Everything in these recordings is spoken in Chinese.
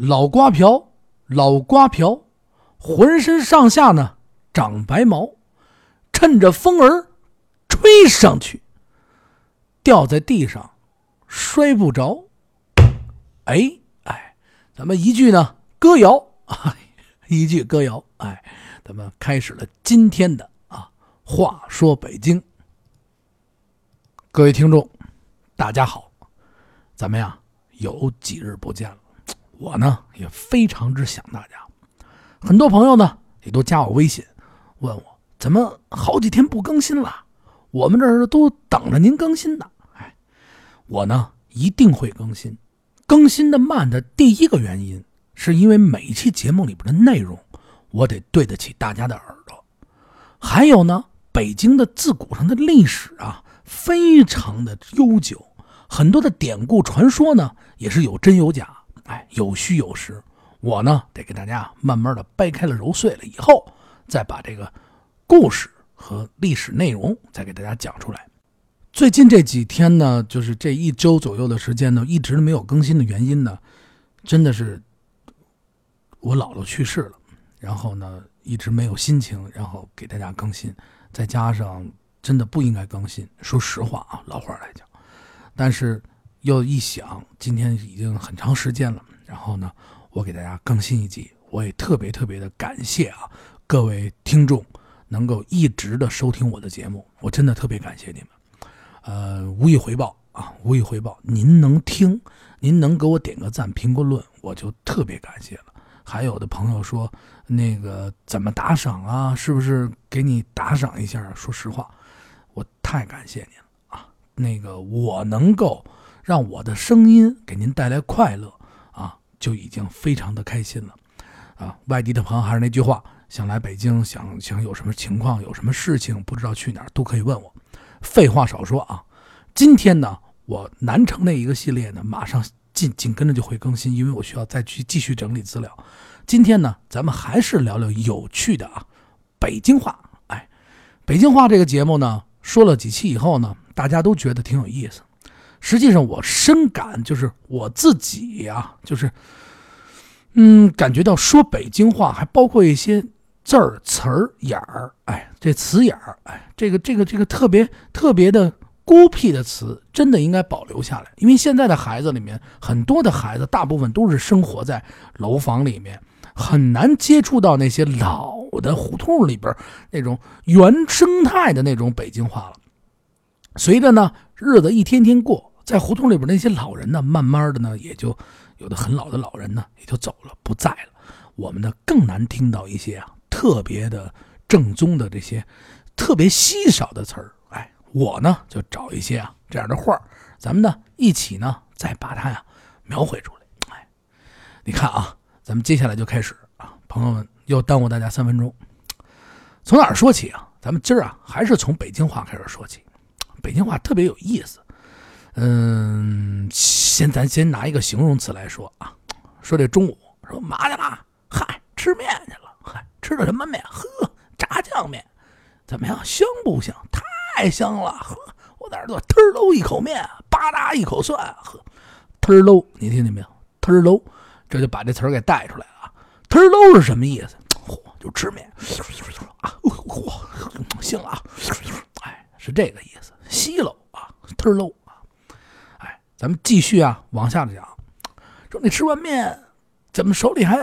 老瓜瓢，老瓜瓢，浑身上下呢长白毛，趁着风儿吹上去，掉在地上摔不着。哎哎，咱们一句呢歌谣啊，一句歌谣，哎，咱们开始了今天的啊话说北京。各位听众，大家好，咱们呀有几日不见了，我呢也非常之想大家。很多朋友呢也都加我微信，问我怎么好几天不更新了，我们这儿都等着您更新呢。哎，我呢一定会更新，更新的慢的第一个原因是因为每一期节目里边的内容，我得对得起大家的耳朵，还有呢，北京的自古上的历史啊。非常的悠久，很多的典故传说呢，也是有真有假，哎，有虚有实。我呢，得给大家慢慢的掰开了揉碎了以后，再把这个故事和历史内容再给大家讲出来。最近这几天呢，就是这一周左右的时间呢，一直没有更新的原因呢，真的是我姥姥去世了，然后呢，一直没有心情，然后给大家更新，再加上。真的不应该更新，说实话啊，老话来讲，但是又一想，今天已经很长时间了，然后呢，我给大家更新一集，我也特别特别的感谢啊，各位听众能够一直的收听我的节目，我真的特别感谢你们，呃，无以回报啊，无以回报，您能听，您能给我点个赞、评个论，我就特别感谢了。还有的朋友说，那个怎么打赏啊？是不是给你打赏一下？说实话。我太感谢您了啊！那个我能够让我的声音给您带来快乐，就已经非常的开心了啊！外地的朋友还是那句话，想来北京，想想有什么情况，有什么事情不知道去哪儿，都可以问我。废话少说啊，今天呢，我南城那一个系列呢，马上紧紧跟着就会更新，因为我需要再去继续整理资料。今天呢，咱们还是聊聊有趣的啊，北京话。哎，北京话这个节目呢。说了几期以后呢，大家都觉得挺有意思。实际上，我深感就是我自己呀，就是，嗯，感觉到说北京话还包括一些字儿、词儿、眼儿，哎，这词眼儿，哎，这个、这个、这个特别特别的孤僻的词，真的应该保留下来。因为现在的孩子里面，很多的孩子，大部分都是生活在楼房里面。很难接触到那些老的胡同里边那种原生态的那种北京话了。随着呢日子一天天过，在胡同里边那些老人呢，慢慢的呢也就有的很老的老人呢也就走了，不在了。我们呢更难听到一些啊特别的正宗的这些特别稀少的词儿。哎，我呢就找一些啊这样的画咱们呢一起呢再把它呀描绘出来。哎，你看啊。咱们接下来就开始啊，朋友们又耽误大家三分钟。从哪儿说起啊？咱们今儿啊，还是从北京话开始说起。北京话特别有意思。嗯，先咱先拿一个形容词来说啊，说这中午说嘛去了？嗨，吃面去了。嗨，吃的什么面？呵，炸酱面。怎么样？香不香？太香了。呵，我在这儿忒喽一口面，吧嗒一口蒜。呵，忒喽，你听见没有？忒喽。这就把这词儿给带出来了啊！忒喽是什么意思？嚯，就吃面啊！嚯，行了啊！哎，是这个意思。稀喽啊，忒喽！咱们继续啊，往下讲。说你吃完面，怎么手里还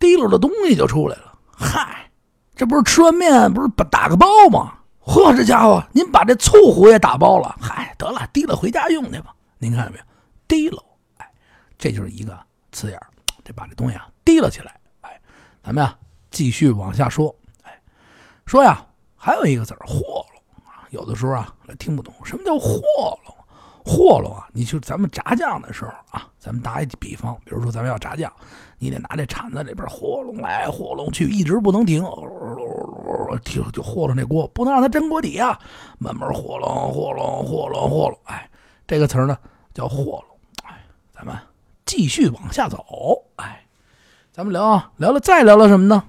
提溜着东西就出来了？嗨，这不是吃完面不是打个包吗？嚯，这家伙，您把这醋壶也打包了？嗨，得了，提了回家用去吧。您看见没有？提溜，哎，这就是一个词眼得把这东西啊提了起来，哎，咱们呀继续往下说，哎，说呀还有一个字儿和拢啊，有的时候啊听不懂什么叫和拢，和拢啊，你就咱们炸酱的时候啊，咱们打一比方，比如说咱们要炸酱，你得拿这铲子里边和拢来和拢去，一直不能停，停就和拢那锅，不能让它粘锅底啊，慢慢和拢和拢和拢和拢，哎，这个词儿呢叫和拢，哎，咱们。继续往下走，哎，咱们聊啊，聊聊再聊聊什么呢？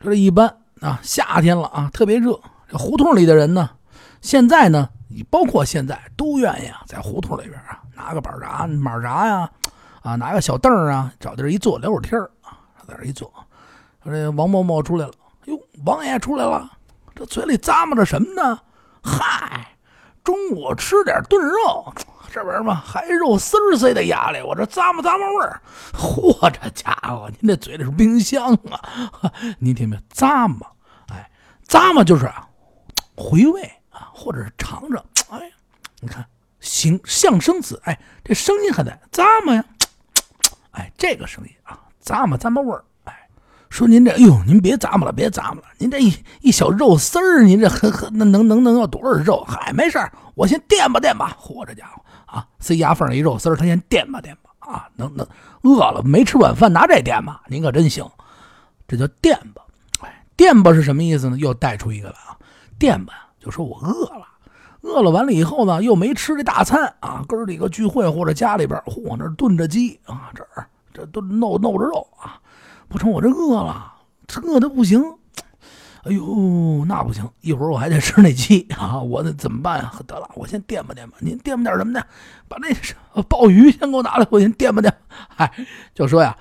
说这一般啊，夏天了啊，特别热，这胡同里的人呢，现在呢，你包括现在都愿意啊，在胡同里边啊，拿个板闸、马闸呀，啊，拿个小凳儿啊，找地儿一坐，聊会儿天儿啊，在这一坐。这王某某出来了，哟，王爷出来了，这嘴里咂摸着什么呢？嗨，中午吃点炖肉，这边嘛还肉丝儿塞在牙里，我这咂摸咂摸味儿。嚯，这家伙，您这嘴里是冰箱啊！您听没？咂摸，哎，咂摸就是回味或者是尝尝。哎，你看，形象声词，哎，这声音还在咂摸呀。哎，这个声音啊，咂摸咂摸味儿。哎，说您这，哎呦，您别咂摸了，别咂摸了，您这一一小肉丝儿，您这呵呵，那能能能要多少肉？嗨，没事儿，我先垫吧垫吧。嚯，这家伙啊，塞牙缝里一肉丝儿，他先垫吧垫吧。啊，能能，饿了没吃晚饭，拿这垫吧，您可真行。这叫垫吧。哎，垫吧是什么意思呢？又带出一个来啊，垫吧就说我饿了，饿了完了以后呢，又没吃这大餐啊，哥儿几个聚会或者家里边，嚯，那炖着鸡啊，这儿这都弄弄着肉啊，不成，我这饿了，饿的不行。哎呦，那不行，一会儿我还得吃那鸡啊，我得怎么办呀？得了，我先垫吧垫吧，您垫吧点什么呢？把那鲍鱼先给我拿来，我先垫吧垫。哎，就说呀，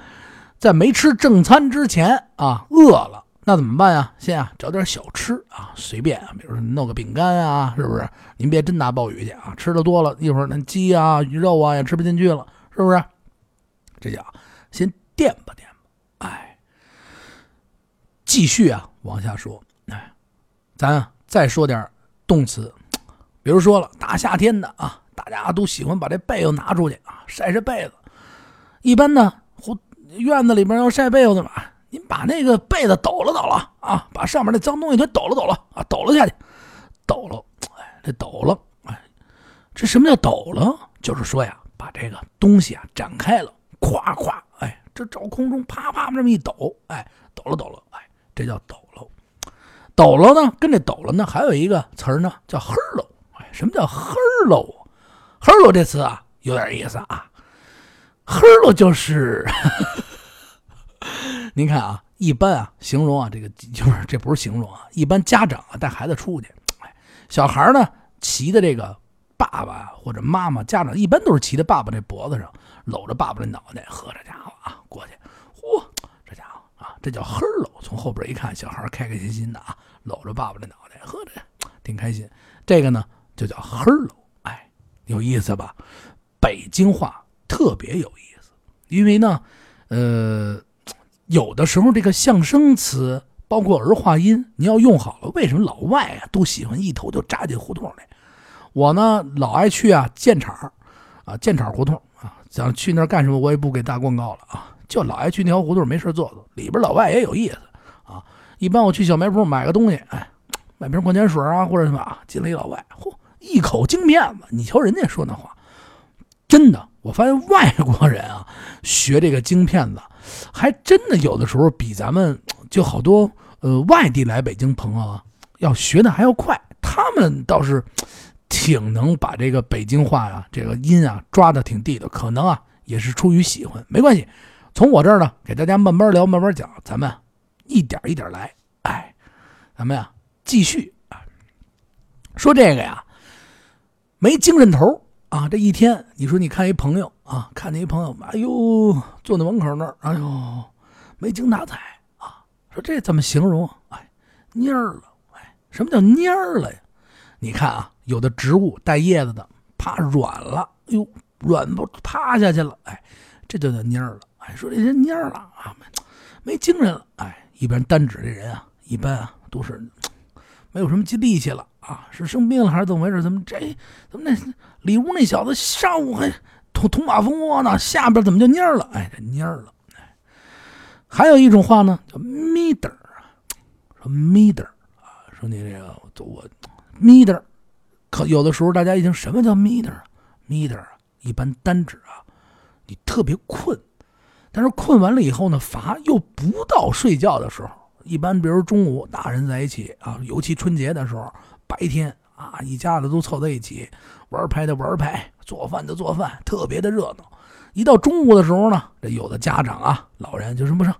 在没吃正餐之前啊，饿了，那怎么办呀？先啊找点小吃啊，随便啊，比如说弄个饼干啊，是不是？您别真拿鲍鱼去啊，吃的多了一会儿那鸡啊、鱼肉啊也吃不进去了，是不是？这叫先垫吧垫吧。哎，继续啊。往下说，哎，咱再说点动词，比如说了，大夏天的啊，大家都喜欢把这被子拿出去啊，晒晒被子。一般呢，胡院子里边要晒被子嘛，您把那个被子抖了抖了啊，把上面那脏东西给抖了抖了啊，抖了下去，抖了，哎，这抖了，哎，这什么叫抖了？就是说呀，把这个东西啊展开了，咵咵，哎，这照空中啪啪这么一抖，哎，抖了抖了，哎，这叫抖了。抖了呢，跟这抖了呢，还有一个词儿呢，叫呵喽。哎，什么叫呵喽？呵喽这词啊，有点意思啊。呵喽就是，您看啊，一般啊，形容啊，这个就是这不是形容啊，一般家长啊带孩子出去，哎，小孩呢骑的这个爸爸或者妈妈，家长一般都是骑在爸爸这脖子上，搂着爸爸的脑袋，呵，这家伙啊过去，嚯，这家伙啊，这叫呵喽。从后边一看，小孩开开心心的啊。搂着爸爸的脑袋，呵着挺开心。这个呢，就叫“呵喽”，哎，有意思吧？北京话特别有意思，因为呢，呃，有的时候这个象声词，包括儿化音，你要用好了。为什么老外啊都喜欢一头就扎进胡同里？我呢，老爱去啊建厂啊建厂胡同啊，想去那儿干什么，我也不给打广告了啊，就老爱去那条胡同，没事坐坐。里边老外也有意思啊。一般我去小卖部买个东西，哎，买瓶矿泉水啊，或者什么啊，进来一老外，嚯，一口京片子，你瞧人家说那话，真的，我发现外国人啊，学这个京片子，还真的有的时候比咱们就好多呃外地来北京朋友啊，要学的还要快。他们倒是挺能把这个北京话呀，这个音啊抓的挺地道，可能啊也是出于喜欢，没关系。从我这儿呢，给大家慢慢聊，慢慢讲，咱们。一点一点来，哎，咱们呀继续啊，说这个呀，没精神头啊。这一天，你说你看一朋友啊，看见一朋友，哎呦，坐在门口那儿，哎呦，没精打采啊。说这怎么形容？哎，蔫儿了。哎，什么叫蔫儿了呀？你看啊，有的植物带叶子的，怕软了，哎呦，软不趴下去了。哎，这就叫蔫儿了。哎，说这人蔫儿了啊，没精神了。哎。一般单指这人啊，一般啊都是没有什么力气了啊，是生病了还是怎么回事？怎么这怎么那里屋那小子上午还捅捅马蜂窝呢，下边怎么就蔫了？哎，这蔫了。还有一种话呢，叫咪的啊，说咪的啊，说你这个我咪的，可有的时候大家一听什么叫咪的？咪的啊，一般单指啊，你特别困。但是困完了以后呢，乏又不到睡觉的时候。一般比如中午大人在一起啊，尤其春节的时候，白天啊一家子都凑在一起玩牌的玩牌，做饭的做饭，特别的热闹。一到中午的时候呢，这有的家长啊老人就说不成，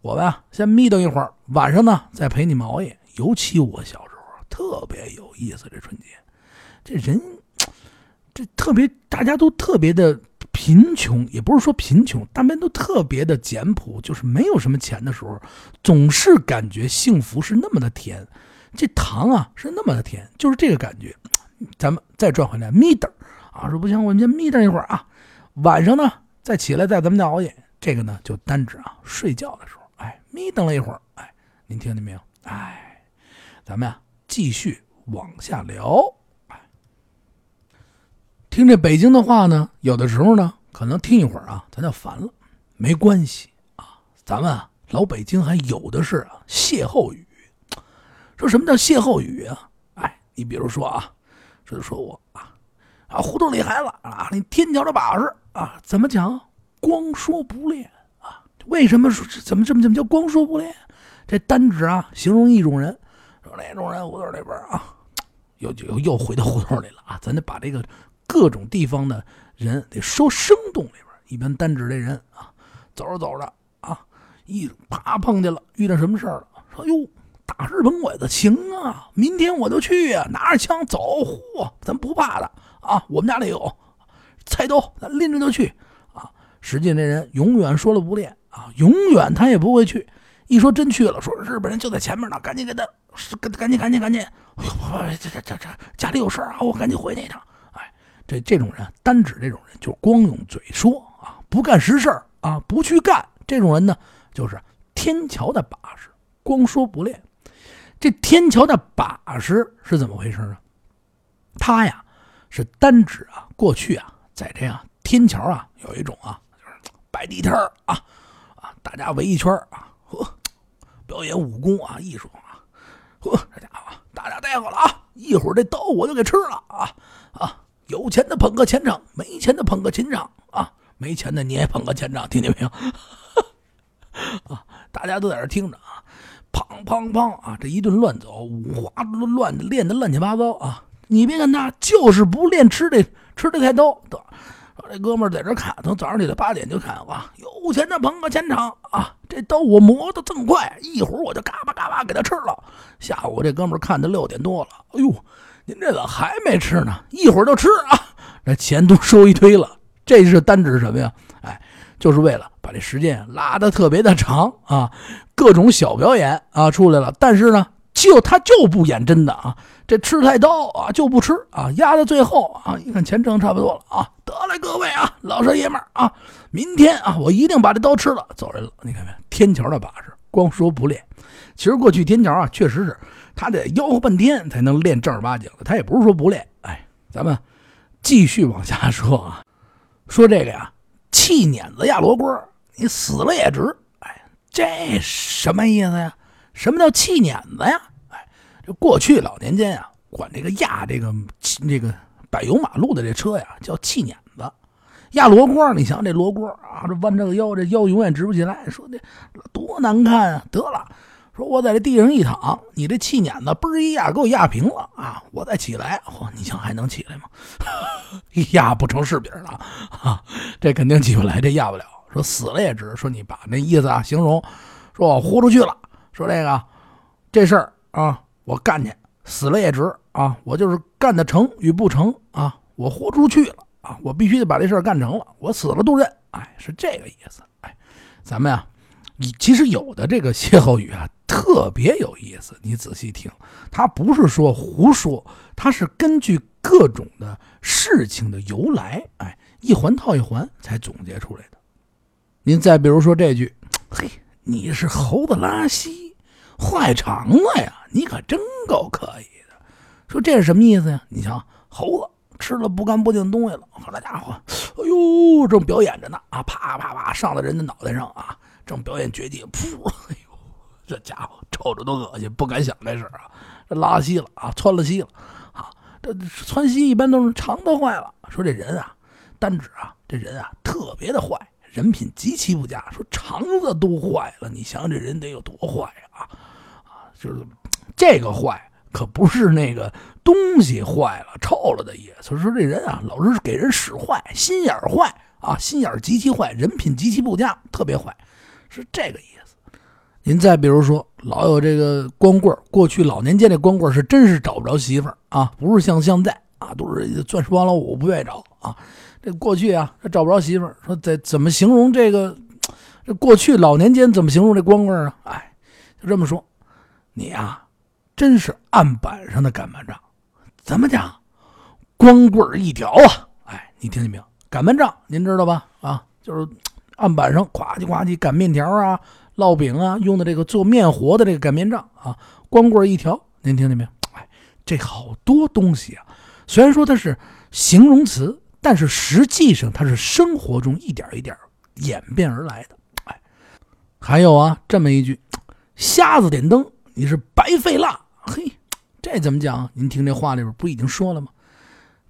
我吧先眯瞪一会儿，晚上呢再陪你们熬夜。尤其我小时候特别有意思，这春节这人这特别大家都特别的贫穷，也不是说贫穷，大家都特别的简朴，就是没有什么钱的时候，总是感觉幸福是那么的甜，这糖啊是那么的甜，就是这个感觉。咱们再转回来，眯瞪啊，说不行，我们先眯瞪一会儿啊，晚上呢再起来再咱们再熬夜。这个呢就单指啊睡觉的时候，哎，眯瞪了一会儿，哎，您听见没有？哎，咱们呀继续往下聊。听这北京的话呢，有的时候呢，可能听一会儿啊，咱就烦了。没关系啊，咱们啊，老北京还有的是啊歇后语。说什么叫歇后语啊？哎，你比如说啊，这就说我啊，啊胡同里孩子啊，那天桥的把式啊，怎么讲？光说不练啊？为什么说怎么这么怎么叫光说不练？这单指啊，形容一种人，说那种人胡同里边啊，又又又回到胡同里了啊，咱得把这个。各种地方的人得说生动里边，一般单指这人啊，走着走着啊，一啪碰见了，遇到什么事儿了？说哟，大日本鬼子行啊，明天我就去呀，拿着枪走，嚯，咱不怕的啊，我们家里有菜刀，咱拎着就去啊。实际这人永远说了不练啊，永远他也不会去。一说真去了，说日本人就在前面呢，赶紧给他，赶赶紧赶紧赶紧，哎呦，这这这这家里有事啊，我赶紧回去一趟。这这种人，单指这种人，就光用嘴说啊，不干实事啊，不去干。这种人呢，就是天桥的把式，光说不练。这天桥的把式是怎么回事呢？他呀，是单指啊，过去啊，在这样天桥啊，有一种啊，就是摆地摊啊，啊，大家围一圈啊，呵，表演武功啊，艺术啊，呵，这家伙，大家待会了啊，一会儿这刀我就给吃了啊啊！有钱的捧个钱场，没钱的捧个钱场啊！没钱的你也捧个钱场，听见没有？啊！大家都在这听着啊，砰砰砰啊！这一顿乱走，五花乱练的乱七八糟啊！你别看他，就是不练吃的，吃的太多。这哥们在这看，从早上起来八点就看啊，有钱的捧个钱场啊！这刀我磨的这么快，一会儿我就嘎巴嘎巴给他吃了。下午这哥们看的六点多了，哎呦！您这咋还没吃呢？一会儿就吃啊！这钱都收一堆了，这是单指什么呀？哎，就是为了把这时间拉的特别的长啊，各种小表演啊出来了。但是呢，就他就不演真的啊，这吃太刀啊就不吃啊，压到最后啊，一看钱挣差不多了啊，得嘞，各位啊，老少爷们啊，明天啊，我一定把这刀吃了，走人了。你看没？天桥的把式，光说不练。其实过去天桥啊，确实是。他得吆喝半天才能练正儿八经的，他也不是说不练。哎，咱们继续往下说啊，说这个呀，气碾子压罗锅，你死了也值。这什么意思呀？什么叫气碾子呀？哎，这过去老年间呀，管这个压这个这个柏油马路的这车呀，叫气碾子。压罗锅，你想这罗锅啊，这弯这个腰，这腰永远直不起来，说这多难看啊！得了。说我在这地上一躺，你这气碾子嘣一压给我压平了啊！我再起来，嚯，你想还能起来吗？压不成柿饼了啊！这肯定起不来，这压不了。说死了也值。说你把那意思啊形容，说我豁出去了。说这个这事儿啊，我干去，死了也值啊！我就是干的成与不成啊，我豁出去了啊！我必须得把这事儿干成了，我死了都认。哎，是这个意思。哎，咱们呀。你其实有的这个歇后语啊，特别有意思。你仔细听，它不是说胡说，它是根据各种的事情的由来，哎，一环套一环才总结出来的。您再比如说这句：“嘿，你是猴子拉稀，坏肠子呀，你可真够可以的。”说这是什么意思呀？你瞧，猴子吃了不干不净东西了，好家伙，哎呦，正表演着呢啊，啪啪啪上到人的脑袋上啊。正表演绝技，噗！哎呦，这家伙瞅着都恶心，不敢想这事啊！这拉稀了啊，窜了稀了啊！这窜稀一般都是肠子坏了。说这人啊，单指啊，这人啊特别的坏，人品极其不佳。说肠子都坏了，你想想这人得有多坏啊！啊，就是这个坏，可不是那个东西坏了、臭了的意思。说这人啊，老是给人使坏，心眼坏啊，心眼极其坏，人品极其不佳，特别坏。是这个意思。您再比如说，老有这个光棍过去老年间这光棍是真是找不着媳妇儿啊，不是像现在啊，都是钻石王老五不愿意找啊。这过去啊，他找不着媳妇儿，说怎怎么形容这个？这过去老年间怎么形容这光棍啊？哎，就这么说，你啊，真是案板上的擀面杖。怎么讲？光棍一条啊！哎，你听见没有？擀面杖，您知道吧？啊，就是案板上呱唧呱唧擀面条啊、烙饼啊，用的这个做面活的这个擀面杖啊。光棍一条，您听见没有？哎，这好多东西啊，虽然说它是形容词。但是实际上，它是生活中一点一点演变而来的。哎，还有啊，这么一句：“瞎子点灯，你是白费蜡。”嘿，这怎么讲？您听这话里边不已经说了吗？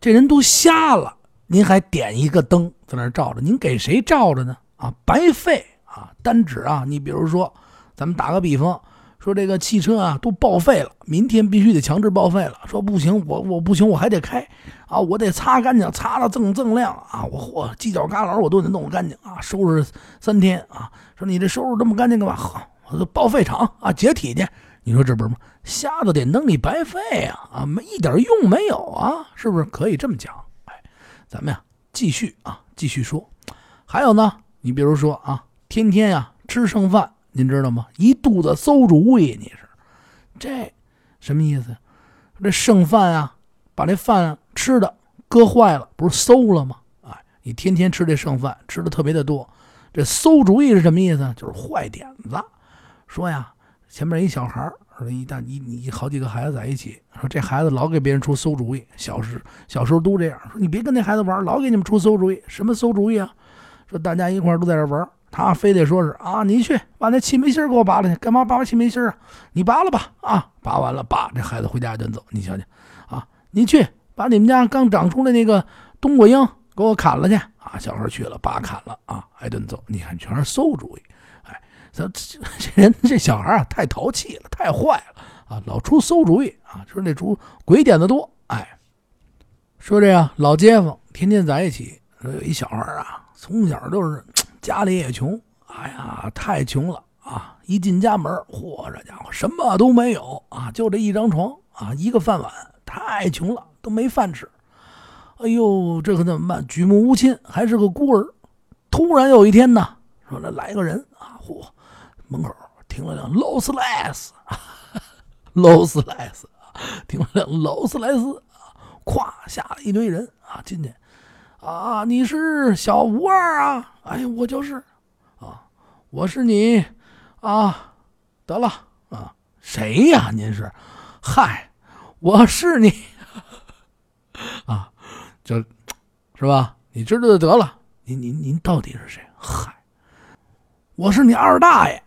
这人都瞎了，您还点一个灯在那照着，您给谁照着呢？啊，白费啊！单指啊，你比如说，咱们打个比方。说这个汽车啊都报废了，明天必须得强制报废了。说不行，我我不行，我还得开啊，我得擦干净，擦的锃锃亮啊，我我犄角旮旯我都得弄干净啊，收拾三天啊。说你这收拾这么干净干嘛？好，报废厂啊，解体去。你说这不是吗？瞎子点灯你白费啊啊，没一点用没有啊，是不是可以这么讲？哎，咱们呀继续啊继续说，还有呢，你比如说啊，天天呀吃剩饭。您知道吗？一肚子馊主意，你是这什么意思？这剩饭啊，把这饭吃的搁坏了，不是馊了吗？哎，你天天吃这剩饭，吃的特别的多。这馊主意是什么意思？就是坏点子。说呀，前面一小孩说一大你你好几个孩子在一起，说这孩子老给别人出馊主意，小时小时候都这样。说你别跟那孩子玩，老给你们出馊主意。什么馊主意啊？说大家一块都在这玩。他非得说是啊，你去把那气门芯给我拔了去，干嘛拔气门芯啊？你拔了吧，啊，拔完了，拔这孩子回家就走。你瞧瞧，啊，你去把你们家刚长出来那个冬瓜缨给我砍了去，啊，小孩去了，拔砍了，啊，挨顿揍。你看全是馊主意，哎，这这人这小孩啊，太淘气了，太坏了，啊，老出馊主意啊，说那出鬼点子多，哎，说这样老街坊天天在一起，说有一小孩啊，从小就是。家里也穷，哎呀，太穷了啊！一进家门，嚯，这家伙什么都没有啊，就这一张床啊，一个饭碗，太穷了，都没饭吃。哎呦，这可怎么办？举目无亲，还是个孤儿。突然有一天呢，说这来个人啊，嚯，门口停了辆劳斯莱斯，劳斯莱斯，停了辆劳斯莱斯啊，咵下了一堆人啊，进去。啊，你是小吴二啊？哎我就是，啊，我是你，啊，得了啊，谁呀？您是？嗨，我是你，啊，就，是吧？你知道就得了。您您您到底是谁？嗨，我是你二大爷，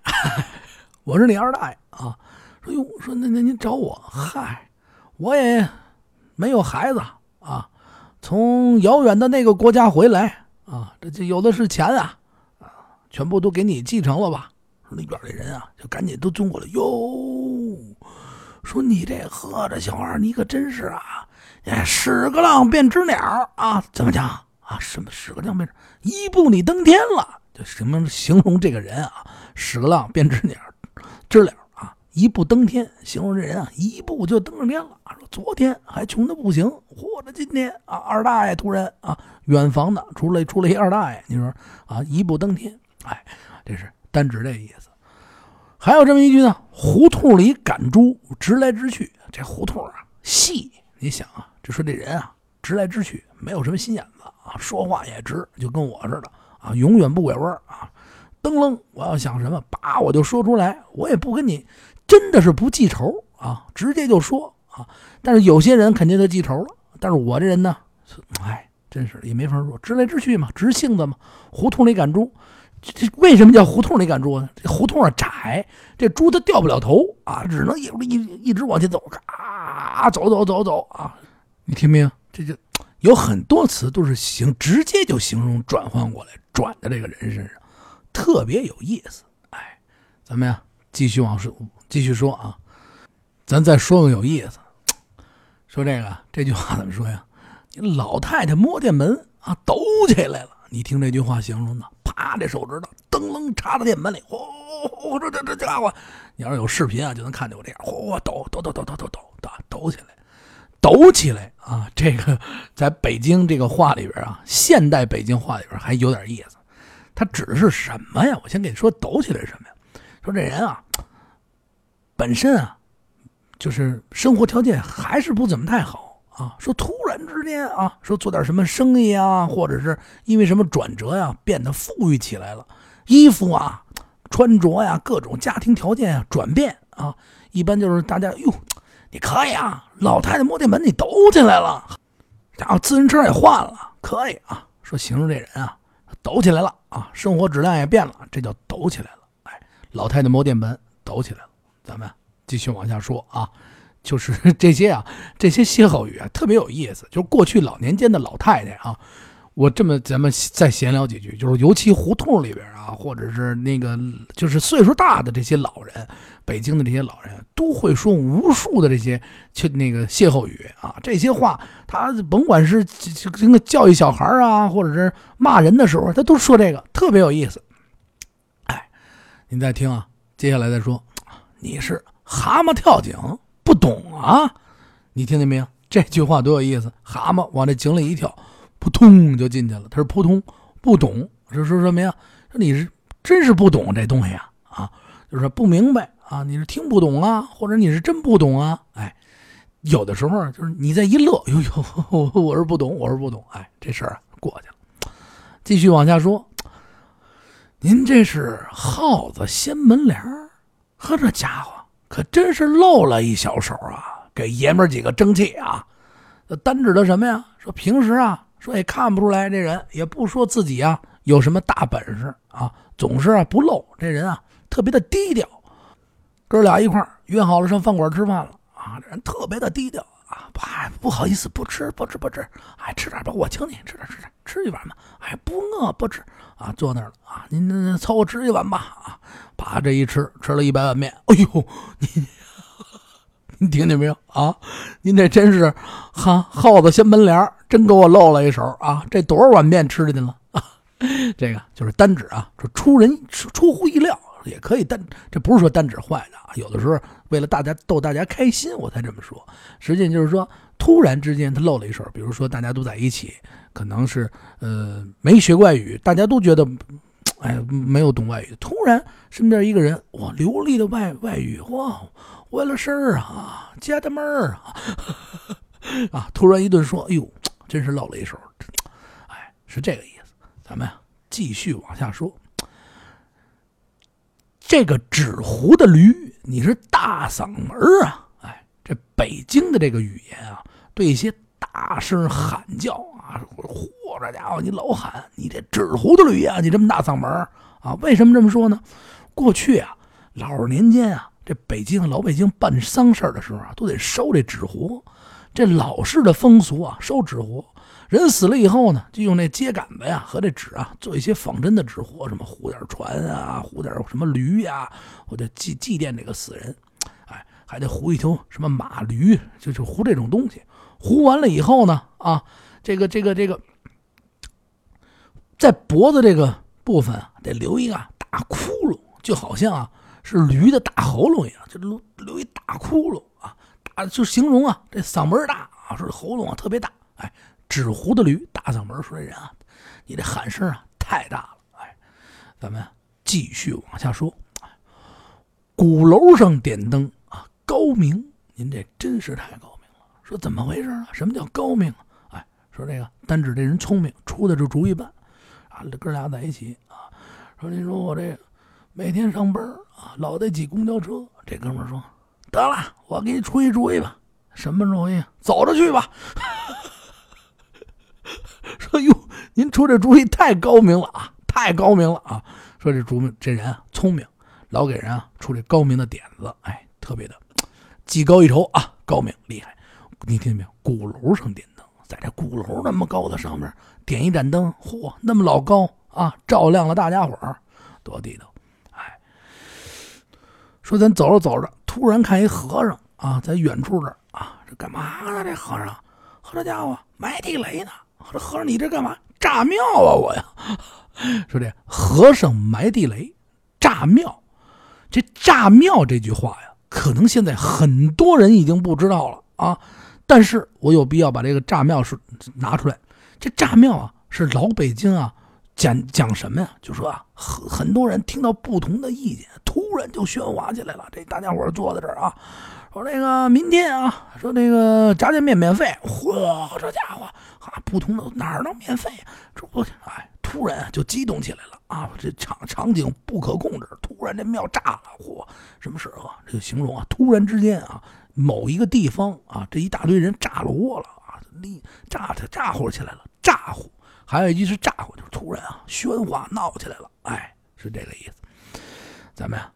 我是你二大爷啊。说哟，说那那您找我？嗨，我也没有孩子啊。从遥远的那个国家回来啊，这这有的是钱啊，啊，全部都给你继承了吧？说那院里人啊，就赶紧都钻过来哟，说你这喝着小孩，你可真是啊，哎，屎个浪变只鸟啊？怎么讲啊？什么屎个浪变？一步你登天了，就什么形容这个人啊？屎个浪变只鸟，知了。一步登天，形容这人啊，一步就登上天了。说昨天还穷的不行，或者今天啊，二大爷突然啊，远房的出来出来一二大爷，你说啊，一步登天，哎，这是单指这意思。还有这么一句呢，胡同里赶猪，直来直去。这胡同啊，细，你想啊，就说这人啊，直来直去，没有什么心眼子啊，说话也直，就跟我似的啊，永远不拐弯啊，噔楞，我要想什么，叭，我就说出来，我也不跟你。真的是不记仇啊，直接就说啊。但是有些人肯定就记仇了。但是我这人呢，哎，真是也没法说，直来直去嘛，直性子嘛。胡同里赶猪，这这为什么叫胡同里赶猪呢？这胡同啊窄，这猪它掉不了头啊，只能一一一直往前走，啊，走走走走啊。你听没有？这就有很多词都是形，直接就形容转换过来，转的这个人身上，特别有意思。哎，怎么样？继续往说。继续说啊，咱再说个有意思。说这个这句话怎么说呀？你老太太摸电门啊，抖起来了。你听这句话形容的，啪，这手指头噔楞插到电门里，嚯，这这这家伙，你要是有视频啊，就能看见我这样，嚯，抖抖抖抖抖抖抖抖抖起来。抖起来啊！这个在北京这个话里边啊，现代北京话里边还有点意思。它指的是什么呀？我先给你说，抖起来是什么呀？说这人啊，本身啊，就是生活条件还是不怎么太好啊。说突然之间啊，说做点什么生意啊，或者是因为什么转折呀，变得富裕起来了，衣服啊、穿着呀，各种家庭条件啊转变啊，一般就是大家哟。你可以啊，老太太摸电门你抖起来了，然后自行车也换了，可以啊。说形容这人啊，抖起来了啊，生活质量也变了，这叫抖起来了。老太太摸电门抖起来了。咱们继续往下说啊，就是 这些啊，这些歇后语啊，特别有意思。就是过去老年间的老太太啊。我这么咱们再闲聊几句，就是尤其胡同里边啊，或者是那个就是岁数大的这些老人，北京的这些老人都会说无数的这些就那个歇后语啊，这些话他甭管是这个教育小孩啊，或者是骂人的时候，他都说这个，特别有意思。你，再听啊，接下来再说，你是蛤蟆跳井不懂啊？你听见没有？这句话多有意思，蛤蟆往这井里一跳。扑通就进去了，他说扑通不懂，是说什么呀？说你是真是不懂这东西啊啊，就是不明白啊，你是听不懂啊，或者你是真不懂啊？哎，有的时候就是你在一乐，呦呦，我是不懂，我是不懂，哎，这事儿过去了。继续往下说，您这是耗子掀门帘儿呵，这家伙可真是露了一小手啊，给爷们几个争气啊！单指的什么呀？说平时啊。说也看不出来，这人也不说自己啊有什么大本事啊，总是啊不露。这人啊特别的低调。哥俩一块约好了上饭馆吃饭了啊，这人特别的低调啊，哎不好意思不吃不吃不吃，哎吃点吧，我请你吃点吃点吃一碗吧，哎不饿不吃啊，坐那儿了啊，您凑合吃一碗吧啊，把这一吃吃了一百碗面，哎呦你。你听见没有啊？您这真是哈耗子掀门帘真给我露了一手啊！这多少碗面吃进去了？这个就是单指啊，说出人出乎意料，也可以单，这不是说单指坏的啊。有的时候为了大家逗大家开心，我才这么说。实际就是说，突然之间他露了一手，比如说大家都在一起，可能是呃没学外语，大家都觉得哎没有懂外语，突然身边一个人哇流利的外外语哇。为了事儿啊，家的门儿啊，啊！突然一顿说，哎呦，真是露了一手，哎，是这个意思。咱们继续往下说。这个纸糊的驴，你是大嗓门啊！哎，这北京的这个语言啊，对一些大声喊叫啊，嚯，这家伙你老喊，你这纸糊的驴啊，你这么大嗓门啊？为什么这么说呢？过去啊，老年间啊。这北京老北京办丧事的时候啊，都得烧这纸糊。这老式的风俗啊，烧纸糊。人死了以后呢，就用那秸秆子呀和这纸啊做一些仿真的纸活，什么糊点船啊，糊点什么驴呀，或者祭祭奠这个死人。哎，还得糊一头什么马驴，就就糊这种东西。糊完了以后呢，啊，这个这个这个，在脖子这个部分，得留一个大窟窿，就好像啊。是驴的大喉咙一样，就留留一大窟窿啊，大就形容啊，这嗓门大啊，说这喉咙啊特别大，哎，纸糊的驴大嗓门，说这人啊，你这喊声啊太大了，哎，咱们继续往下说，鼓楼上点灯啊，高明，您这真是太高明了。说怎么回事啊？什么叫高明啊？哎，说这个单指这人聪明，出的这主意办啊，哥俩在一起啊，说您说我这。每天上班啊，老得挤公交车。这哥们说：“得了，我给你出一主意吧。什么主意？走着去吧。” 说：“哟，您出这主意太高明了啊，太高明了啊！说这主这人啊，聪明，老给人啊出这高明的点子，哎，特别的技高一筹啊，高明厉害。你听见没有？鼓楼上点灯，在这鼓楼那么高的上面点一盏灯，嚯，那么老高啊，照亮了大家伙儿，多地道。”哎说咱走着走着，突然看一和尚啊，在远处这儿啊，这干嘛呢？这和尚，和，这家伙埋地雷呢。这和尚，你这干嘛？炸庙啊！我呀，说这和尚埋地雷，炸庙。这炸庙这句话呀，可能现在很多人已经不知道了啊。但是我有必要把这个炸庙是拿出来。这炸庙啊，是老北京啊，讲讲什么呀？就说啊，很很多人听到不同的意见，突然就喧哗起来了。这大家伙坐在这儿啊，说那个明天啊，说那个炸酱面免费。嚯，这家伙啊，不同的哪儿能免费？这不，哎，突然就激动起来了啊！这场场景不可控制，突然这庙炸了。嚯，什么事啊？这个形容啊，突然之间啊。某一个地方啊，这一大堆人炸了窝了啊，立炸它炸呼起来了，炸呼，还有一句是炸呼，就是突然啊喧哗闹起来了，哎，是这个意思。咱们呀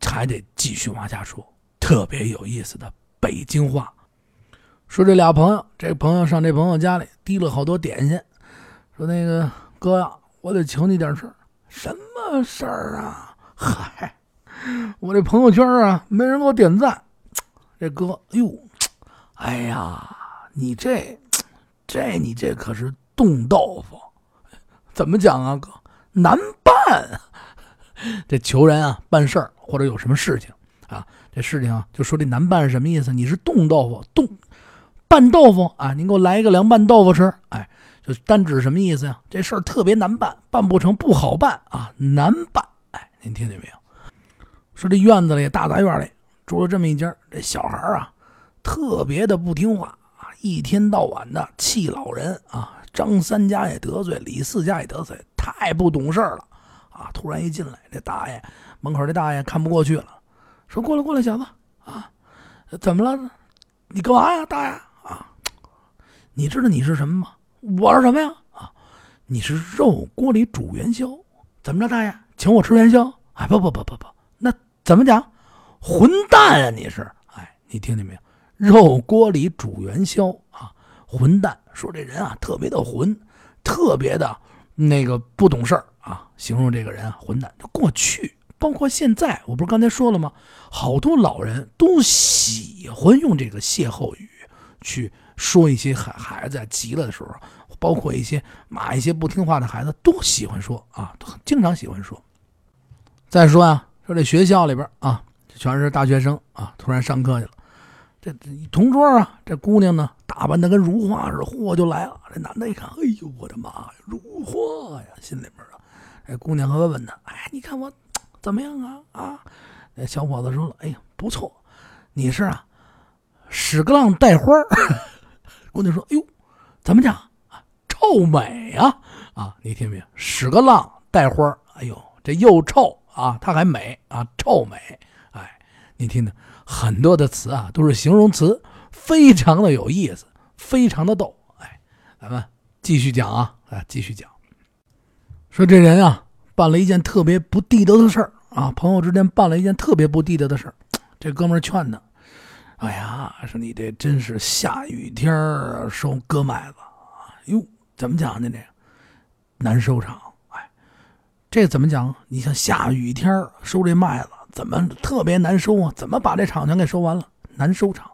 还得继续往下说，特别有意思的北京话。说这俩朋友，这朋友上这朋友家里提了好多点心，说那个哥呀，我得求你点事儿。什么事儿啊？嗨，我这朋友圈啊，没人给我点赞。这哥，哎呦，哎呀，你这，这你这可是冻豆腐，怎么讲啊，哥？难办。这求人啊，办事儿或者有什么事情啊，这事情啊，就说这难办是什么意思？你是冻豆腐，冻拌豆腐啊，您给我来一个凉拌豆腐吃。哎，就单指什么意思呀？这事儿特别难办，办不成，不好办啊，难办。哎，您听见没有？说这院子里，大杂院里。住了这么一家，这小孩啊，特别的不听话啊，一天到晚的气老人啊，张三家也得罪，李四家也得罪，太不懂事了啊！突然一进来，这大爷门口这大爷看不过去了，说：“过来过来，小子啊，怎么了？你干嘛呀，大爷？你知道你是什么吗？我是什么呀？啊，你是肉锅里煮元宵，怎么着，大爷请我吃元宵？哎，不不不不不，那怎么讲？”混蛋啊！你是哎，你听见没有？肉锅里煮元宵啊！混蛋，说这人啊特别的混，特别的那个不懂事儿啊，形容这个人啊混蛋。过去包括现在，我不是刚才说了吗？好多老人都喜欢用这个歇后语去说一些孩孩子急了的时候，包括一些骂一些不听话的孩子都喜欢说啊，经常喜欢说。再说啊，说这学校里边啊。全是大学生啊！突然上课去了，这同桌啊，这姑娘呢，打扮的跟如花似的，嚯就来了。这男的一看，哎呦，我的妈呀，如花呀！心里边啊，这姑娘还问问他，哎，你看我怎么样啊？啊，那小伙子说了，哎呀，不错，你是啊，屎个浪带花姑娘说，哎呦，怎么讲啊？臭美啊！啊，你听没有？屎个浪带花哎呦，这又臭啊，他还美啊，臭美。哎你听听，很多的词啊，都是形容词，非常的有意思，非常的逗。哎，咱们继续讲啊，啊，继续讲。说这人啊，办了一件特别不地道的事儿啊，朋友之间办了一件特别不地道的事儿。这哥们劝他：“哎呀，说你这真是下雨天收割麦子啊，哟，怎么讲呢？这难收场。哎，这怎么讲？你像下雨天收这麦子。”怎么特别难收啊？怎么把这场全给收完了？难收场。